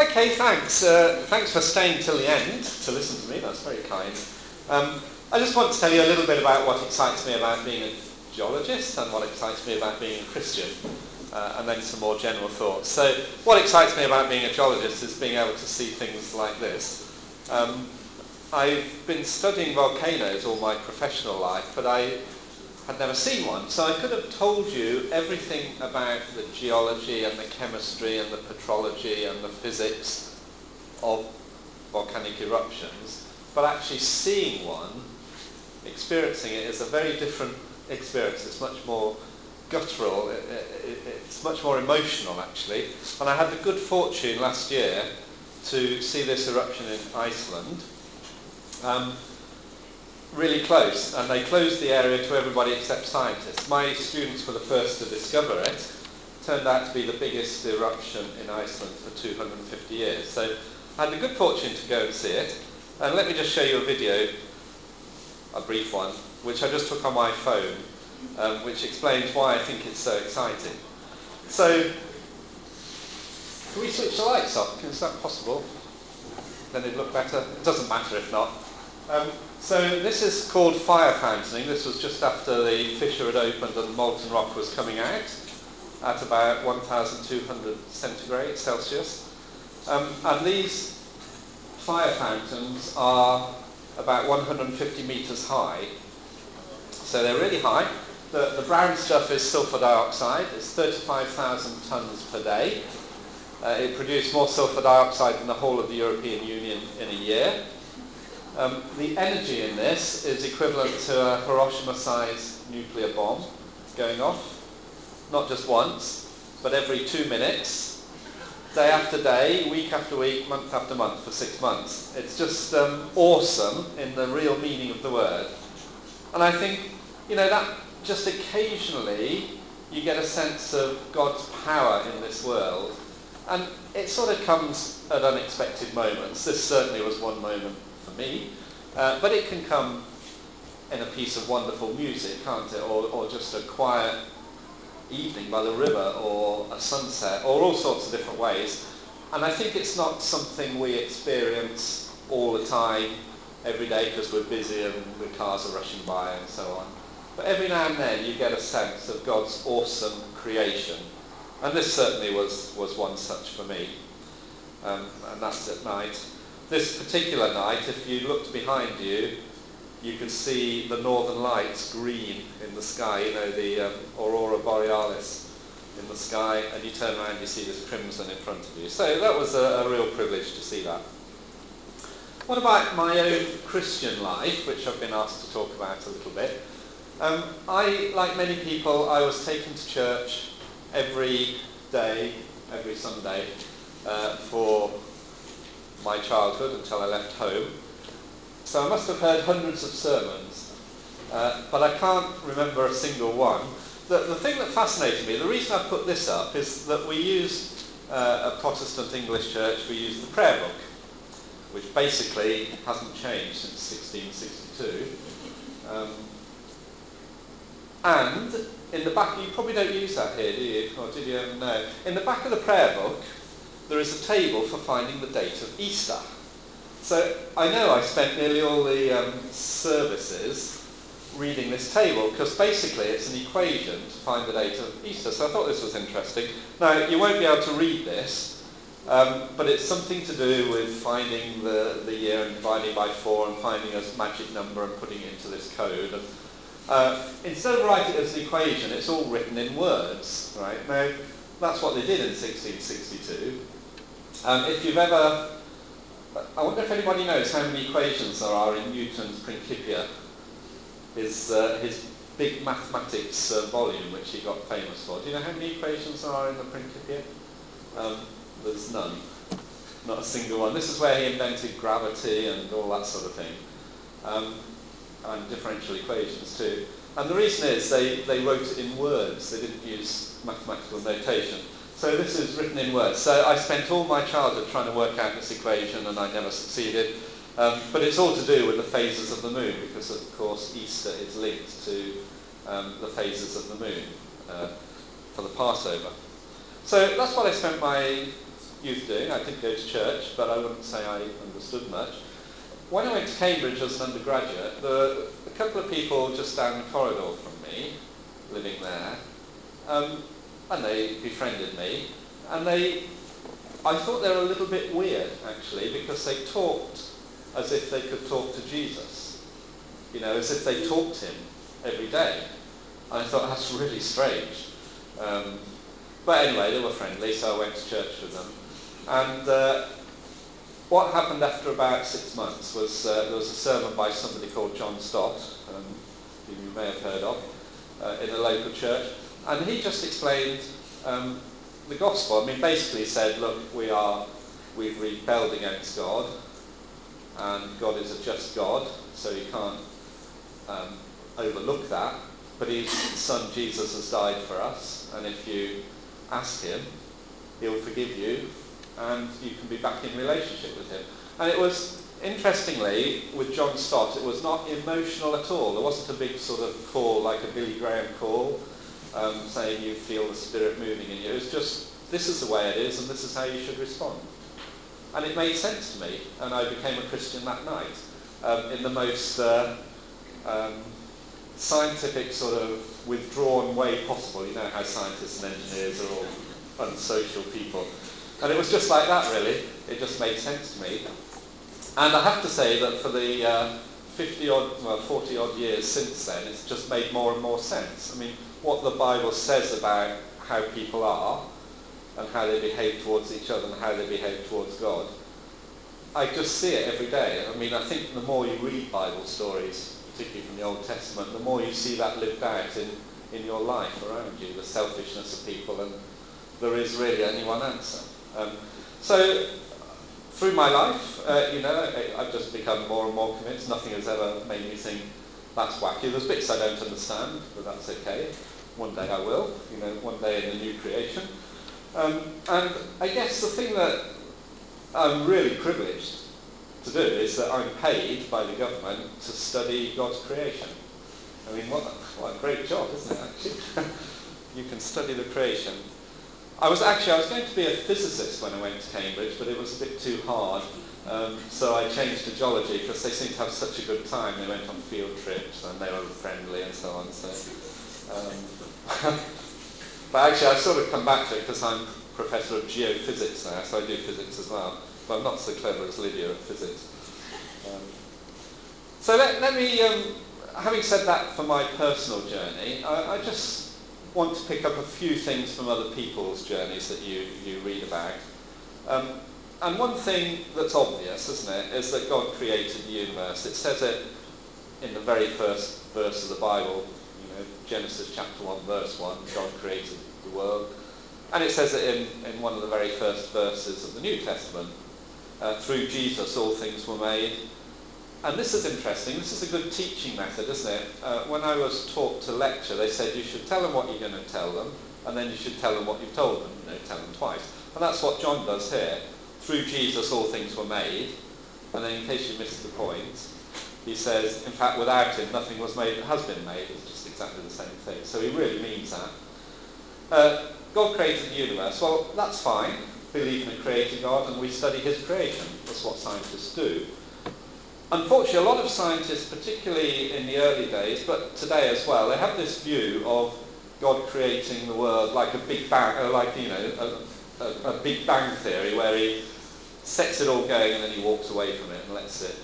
Okay, thanks. Uh, thanks for staying till the end to listen to me. That's very kind. Um, I just want to tell you a little bit about what excites me about being a geologist and what excites me about being a Christian, uh, and then some more general thoughts. So, what excites me about being a geologist is being able to see things like this. Um, I've been studying volcanoes all my professional life, but I had never seen one. So I could have told you everything about the geology and the chemistry and the petrology and the physics of volcanic eruptions, but actually seeing one, experiencing it is a very different experience. It's much more guttural, it, it, it's much more emotional actually. And I had the good fortune last year to see this eruption in Iceland. Um, really close, and they closed the area to everybody except scientists. My students were the first to discover it. Turned out to be the biggest eruption in Iceland for 250 years. So I had the good fortune to go and see it. And let me just show you a video, a brief one, which I just took on my phone, um, which explains why I think it's so exciting. So, can we switch the lights off? Is that possible? Then it'd look better. It doesn't matter if not. Um, so this is called fire fountaining. This was just after the fissure had opened and molten rock was coming out at about 1,200 centigrade Celsius. Um, and these fire fountains are about 150 meters high. So they're really high. The, the brown stuff is sulfur dioxide. It's 35,000 tons per day. Uh, it produced more sulfur dioxide than the whole of the European Union in a year. Um, the energy in this is equivalent to a Hiroshima-sized nuclear bomb going off, not just once, but every two minutes, day after day, week after week, month after month for six months. It's just um, awesome in the real meaning of the word. And I think, you know, that just occasionally you get a sense of God's power in this world. And it sort of comes at unexpected moments. This certainly was one moment for me. Uh, but it can come in a piece of wonderful music, can't it? Or, or just a quiet evening by the river or a sunset or all sorts of different ways. And I think it's not something we experience all the time, every day because we're busy and the cars are rushing by and so on. But every now and then you get a sense of God's awesome creation. And this certainly was, was one such for me. Um, and that's at night this particular night, if you looked behind you, you could see the northern lights green in the sky, you know, the um, aurora borealis in the sky, and you turn around, you see this crimson in front of you. So that was a, a real privilege to see that. What about my own Christian life, which I've been asked to talk about a little bit? Um, I, like many people, I was taken to church every day, every Sunday, uh, for my childhood until I left home. So I must have heard hundreds of sermons, uh, but I can't remember a single one. The, the thing that fascinated me, the reason I put this up is that we use uh, a Protestant English church, we use the prayer book, which basically hasn't changed since 1662. Um, and in the back, you probably don't use that here, do you? Or did you? No. In the back of the prayer book, there is a table for finding the date of Easter. So I know I spent nearly all the um, services reading this table because basically it's an equation to find the date of Easter. So I thought this was interesting. Now you won't be able to read this, um, but it's something to do with finding the, the year and dividing by four and finding a magic number and putting it into this code. And, uh, instead of writing it as an equation, it's all written in words. Right now, that's what they did in 1662. Um, if you've ever, I wonder if anybody knows how many equations there are in Newton's Principia, his, uh, his big mathematics uh, volume which he got famous for. Do you know how many equations there are in the Principia? Um, there's none, not a single one. This is where he invented gravity and all that sort of thing, um, and differential equations too. And the reason is they, they wrote it in words, they didn't use mathematical notation. So this is written in words. So I spent all my childhood trying to work out this equation and I never succeeded. Um, but it's all to do with the phases of the moon because of course Easter is linked to um, the phases of the moon uh, for the Passover. So that's what I spent my youth doing. I did go to church, but I wouldn't say I understood much. When I went to Cambridge as an undergraduate, a couple of people just down the corridor from me, living there, um, and they befriended me, and they, I thought they were a little bit weird actually, because they talked as if they could talk to Jesus, you know, as if they talked to him every day. I thought that's really strange. Um, but anyway, they were friendly, so I went to church with them. And uh, what happened after about six months was uh, there was a sermon by somebody called John Stott, um, who you may have heard of, uh, in a local church. And he just explained um, the gospel. I mean, basically said, look, we are, we've rebelled against God, and God is a just God, so you can't um, overlook that. But his son Jesus has died for us, and if you ask him, he'll forgive you, and you can be back in relationship with him. And it was, interestingly, with John Stott, it was not emotional at all. There wasn't a big sort of call like a Billy Graham call um, saying you feel the Spirit moving in you. It was just, this is the way it is, and this is how you should respond. And it made sense to me, and I became a Christian that night um, in the most uh, um, scientific sort of withdrawn way possible. You know how scientists and engineers are all unsocial people. And it was just like that, really. It just made sense to me. And I have to say that for the uh, 50 odd, well, 40 odd years since then, it's just made more and more sense. I mean, what the Bible says about how people are and how they behave towards each other and how they behave towards God, I just see it every day. I mean, I think the more you read Bible stories, particularly from the Old Testament, the more you see that lived out in, in your life around you, the selfishness of people, and there is really only one answer. Um, so, through my life, uh, you know, I've just become more and more convinced. Nothing has ever made me think that's wacky. There's bits I don't understand, but that's okay. One day I will, you know, one day in the new creation. Um, and I guess the thing that I'm really privileged to do is that I'm paid by the government to study God's creation. I mean, what, what a great job, isn't it, actually? you can study the creation. I was actually, I was going to be a physicist when I went to Cambridge, but it was a bit too hard. Um, so I changed to geology because they seemed to have such a good time. They went on field trips and they were friendly and so on. So, um, but actually, I've sort of come back to it because I'm professor of geophysics now, so I do physics as well. But I'm not so clever as Lydia at physics. Um, so let, let me, um, having said that for my personal journey, I, I, just want to pick up a few things from other people's journeys that you, you read about. Um, and one thing that's obvious, isn't it, is that God created the universe. It says it in the very first verse of the Bible, Genesis chapter 1, verse 1, God created the world. And it says it in, in one of the very first verses of the New Testament. Uh, through Jesus all things were made. And this is interesting. This is a good teaching method, isn't it? Uh, when I was taught to lecture, they said you should tell them what you're going to tell them, and then you should tell them what you've told them. You know, tell them twice. And that's what John does here. Through Jesus all things were made. And then in case you missed the point, he says, in fact, without him nothing was made that has been made. It's just exactly the same thing. So he really means that. Uh, God created the universe. Well, that's fine. Believe in a creator God, and we study his creation. That's what scientists do. Unfortunately, a lot of scientists, particularly in the early days, but today as well, they have this view of God creating the world like a big bang, uh, like you know, a, a, a big bang theory, where he sets it all going and then he walks away from it and lets it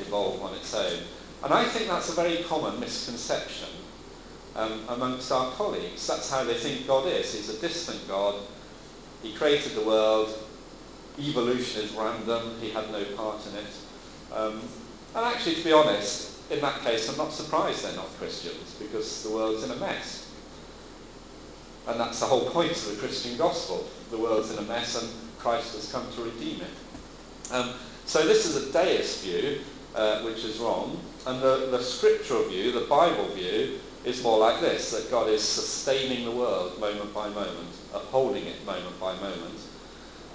evolve on its own. And I think that's a very common misconception um, amongst our colleagues. That's how they think God is. He's a distant God. He created the world. Evolution is random. He had no part in it. Um, and actually, to be honest, in that case, I'm not surprised they're not Christians because the world's in a mess. And that's the whole point of the Christian gospel. The world's in a mess and Christ has come to redeem it. Um, so this is a deist view, uh, which is wrong. And the, the scriptural view, the Bible view, is more like this, that God is sustaining the world moment by moment, upholding it moment by moment.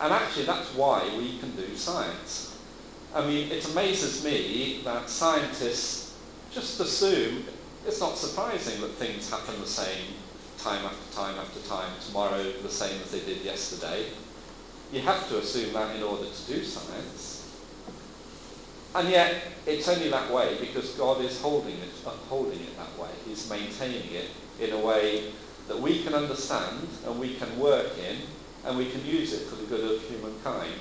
And actually that's why we can do science. I mean, it amazes me that scientists just assume, it's not surprising that things happen the same time after time after time, tomorrow the same as they did yesterday. You have to assume that in order to do science. And yet, it's only that way because God is holding it, upholding it that way. He's maintaining it in a way that we can understand and we can work in and we can use it for the good of humankind.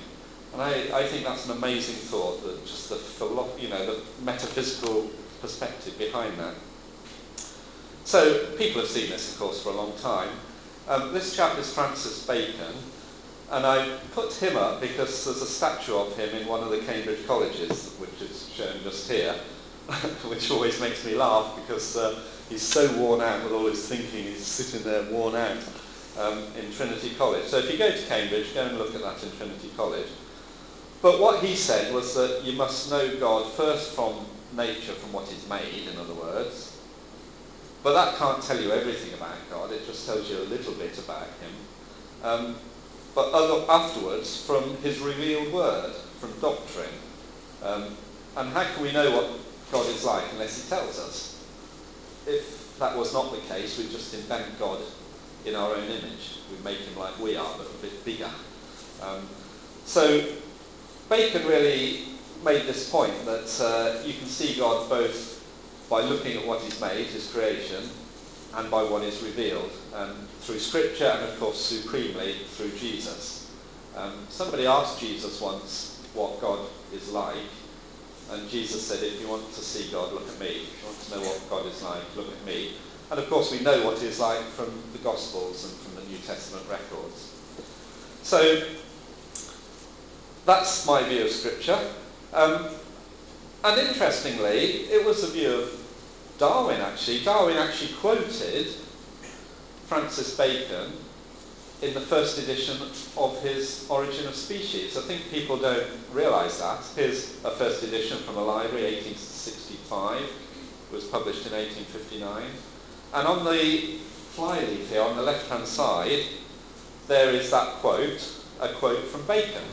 And I, I think that's an amazing thought, that just the, philo- you know, the metaphysical perspective behind that. So people have seen this, of course, for a long time. Um, this chap is Francis Bacon, and I put him up because there's a statue of him in one of the Cambridge colleges, which is shown just here, which always makes me laugh because uh, he's so worn out with all his thinking, he's sitting there worn out um, in Trinity College. So if you go to Cambridge, go and look at that in Trinity College. But what he said was that you must know God first from nature, from what is made, in other words. But that can't tell you everything about God, it just tells you a little bit about him. Um, but afterwards from his revealed word, from doctrine. Um, and how can we know what God is like unless he tells us? If that was not the case, we'd just invent God in our own image. We'd make him like we are, but a bit bigger. Um, so Bacon really made this point that uh, you can see God both by looking at what he's made, his creation, and by what is revealed um, through Scripture and, of course, supremely through Jesus. Um, somebody asked Jesus once what God is like, and Jesus said, if you want to see God, look at me. If you want to know what God is like, look at me. And of course, we know what he is like from the Gospels and from the New Testament records. So, that's my view of Scripture. Um, and interestingly, it was the view of Darwin actually. Darwin actually quoted Francis Bacon in the first edition of his Origin of Species. I think people don't realise that. Here's a first edition from a library, 1865. It was published in 1859. And on the flyleaf here, on the left-hand side, there is that quote, a quote from Bacon.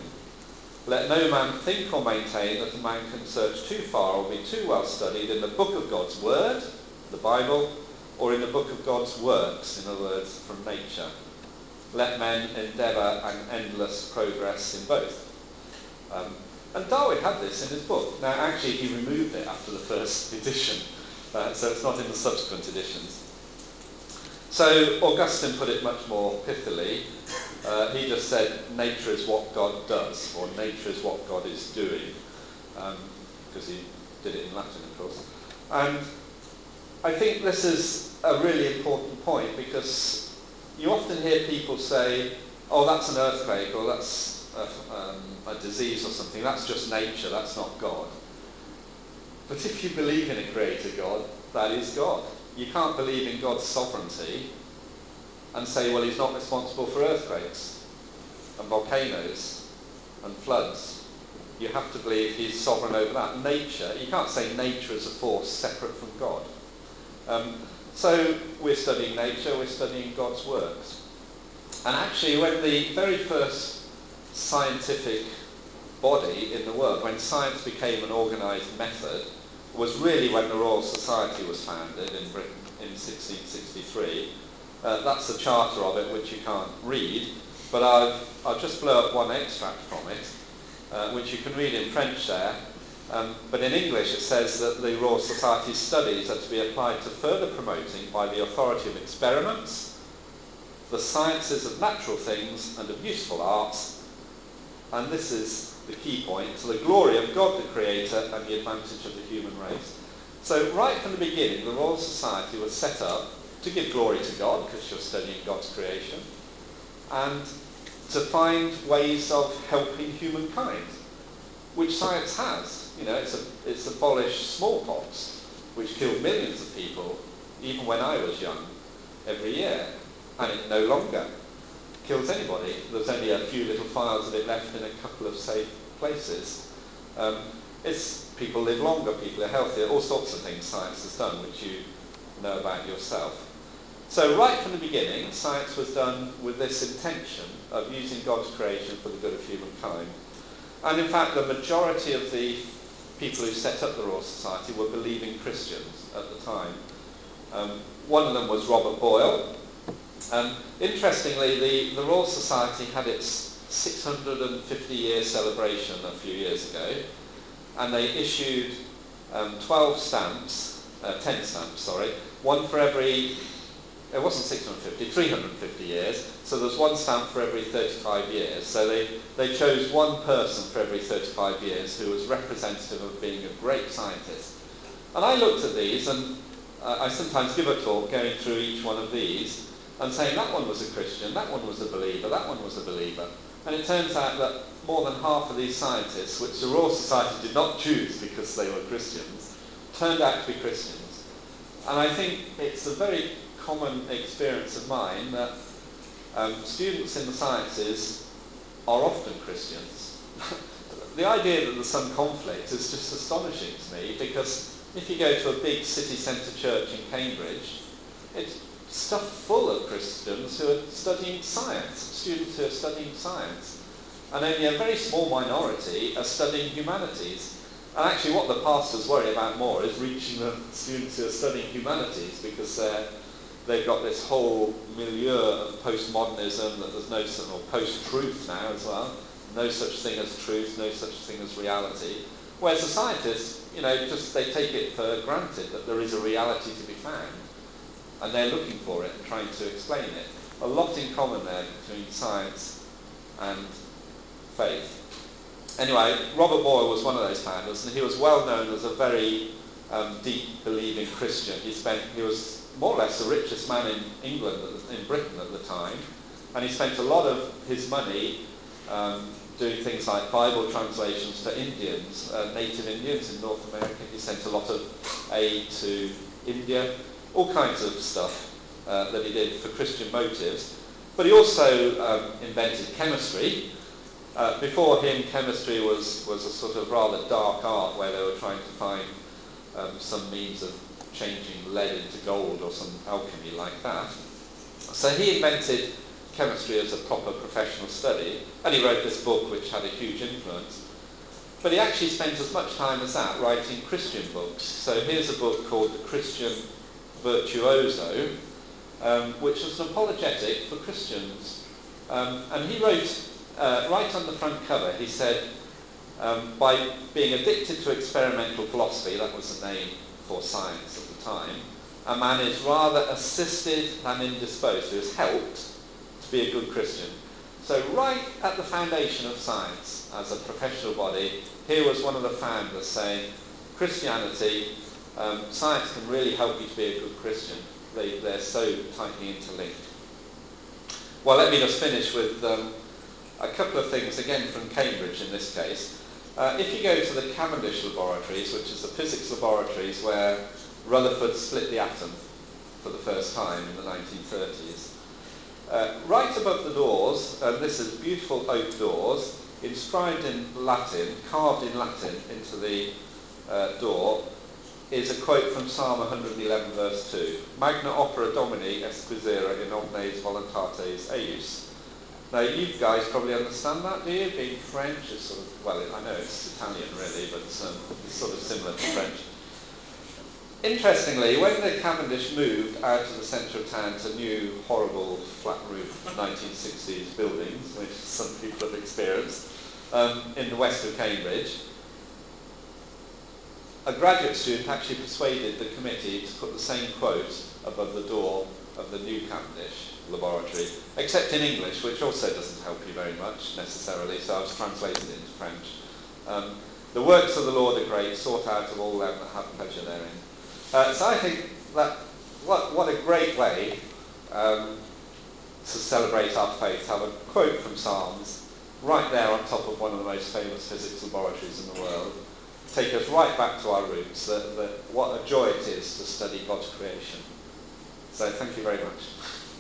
Let no man think or maintain that a man can search too far or be too well studied in the book of God's Word, the Bible, or in the book of God's works, in other words, from nature. Let men endeavour an endless progress in both. Um, and Darwin had this in his book. Now, actually, he removed it after the first edition, uh, so it's not in the subsequent editions. So Augustine put it much more pithily. Uh, he just said, nature is what God does, or nature is what God is doing, because um, he did it in Latin, of course. And I think this is a really important point because you often hear people say, oh, that's an earthquake, or that's a, um, a disease or something. That's just nature, that's not God. But if you believe in a creator God, that is God. You can't believe in God's sovereignty and say, well, he's not responsible for earthquakes and volcanoes and floods. You have to believe he's sovereign over that. Nature, you can't say nature is a force separate from God. Um, so we're studying nature, we're studying God's works. And actually, when the very first scientific body in the world, when science became an organised method, was really when the Royal Society was founded in Britain in 1663 uh, that's the charter of it, which you can't read, but I've, I'll just blow up one extract from it, uh, which you can read in French there. Um, but in English it says that the Royal Society's studies are to be applied to further promoting by the authority of experiments, the sciences of natural things and of useful arts, and this is the key point, to the glory of God the Creator and the advantage of the human race. So right from the beginning, the Royal Society was set up to give glory to God, because you're studying God's creation, and to find ways of helping humankind, which science has. You know, it's, a, it's abolished smallpox, which killed millions of people, even when I was young, every year, and it no longer kills anybody. There's only a few little files of it left in a couple of safe places. Um, it's people live longer, people are healthier, all sorts of things science has done, which you know about yourself. So right from the beginning, science was done with this intention of using God's creation for the good of humankind. And in fact, the majority of the people who set up the Royal Society were believing Christians at the time. Um, one of them was Robert Boyle. Um, interestingly, the, the Royal Society had its 650 year celebration a few years ago, and they issued um, 12 stamps, uh, 10 stamps, sorry, one for every, it wasn't 650, 350 years, so there's one stamp for every 35 years. So they, they chose one person for every 35 years who was representative of being a great scientist. And I looked at these, and uh, I sometimes give a talk going through each one of these and saying that one was a Christian, that one was a believer, that one was a believer. And it turns out that more than half of these scientists, which the Royal Society did not choose because they were Christians, turned out to be Christians. And I think it's a very common experience of mine that um, students in the sciences are often Christians. the idea that there's some conflict is just astonishing to me because if you go to a big city centre church in Cambridge, it's stuffed full of Christians who are studying science, students who are studying science. And only a very small minority are studying humanities. And actually what the pastors worry about more is reaching the students who are studying humanities because they're they've got this whole milieu of postmodernism that there's no such or post-truth now as well, no such thing as truth, no such thing as reality. Whereas the scientists, you know, just they take it for granted that there is a reality to be found, and they're looking for it and trying to explain it. A lot in common there between science and faith. Anyway, Robert Boyle was one of those founders, and he was well known as a very um, deep believing Christian. He spent, he was more or less the richest man in England, in Britain at the time, and he spent a lot of his money um, doing things like Bible translations to Indians, uh, native Indians in North America. He sent a lot of aid to India, all kinds of stuff uh, that he did for Christian motives. But he also um, invented chemistry. Uh, before him, chemistry was, was a sort of rather dark art where they were trying to find um, some means of changing lead into gold or some alchemy like that. So he invented chemistry as a proper professional study, and he wrote this book which had a huge influence. But he actually spent as much time as that writing Christian books. So here's a book called The Christian Virtuoso, um, which was an apologetic for Christians. Um, and he wrote, uh, right on the front cover, he said, um, by being addicted to experimental philosophy, that was the name for science at the time, a man is rather assisted than indisposed, who is helped to be a good Christian. So right at the foundation of science as a professional body, here was one of the founders saying, Christianity, um, science can really help you to be a good Christian. They, they're so tightly interlinked. Well, let me just finish with um, a couple of things, again from Cambridge in this case. Uh, if you go to the Cavendish laboratories, which is the physics laboratories where Rutherford split the atom for the first time in the 1930s, uh, right above the doors, and this is beautiful oak doors, inscribed in Latin, carved in Latin into the uh, door, is a quote from Psalm 111 verse 2. Magna opera Domini exquisita in omnes voluntates eius. Now, you guys probably understand that, do you? Being French is sort of, well, I know it's Italian really, but um, it's sort of similar to French. Interestingly, when the Cavendish moved out of the centre of town to new, horrible, flat roof 1960s buildings, which some people have experienced, um, in the west of Cambridge, a graduate student actually persuaded the committee to put the same quote above the door of the new Cavendish laboratory, except in English, which also doesn't help you very much necessarily, so I've translated it into French. Um, the works of the Lord are great, sought out of all them that have pleasure therein. Uh, so I think that what, what a great way um, to celebrate our faith, have a quote from Psalms right there on top of one of the most famous physics laboratories in the world, take us right back to our roots, that, that what a joy it is to study God's creation. So thank you very much.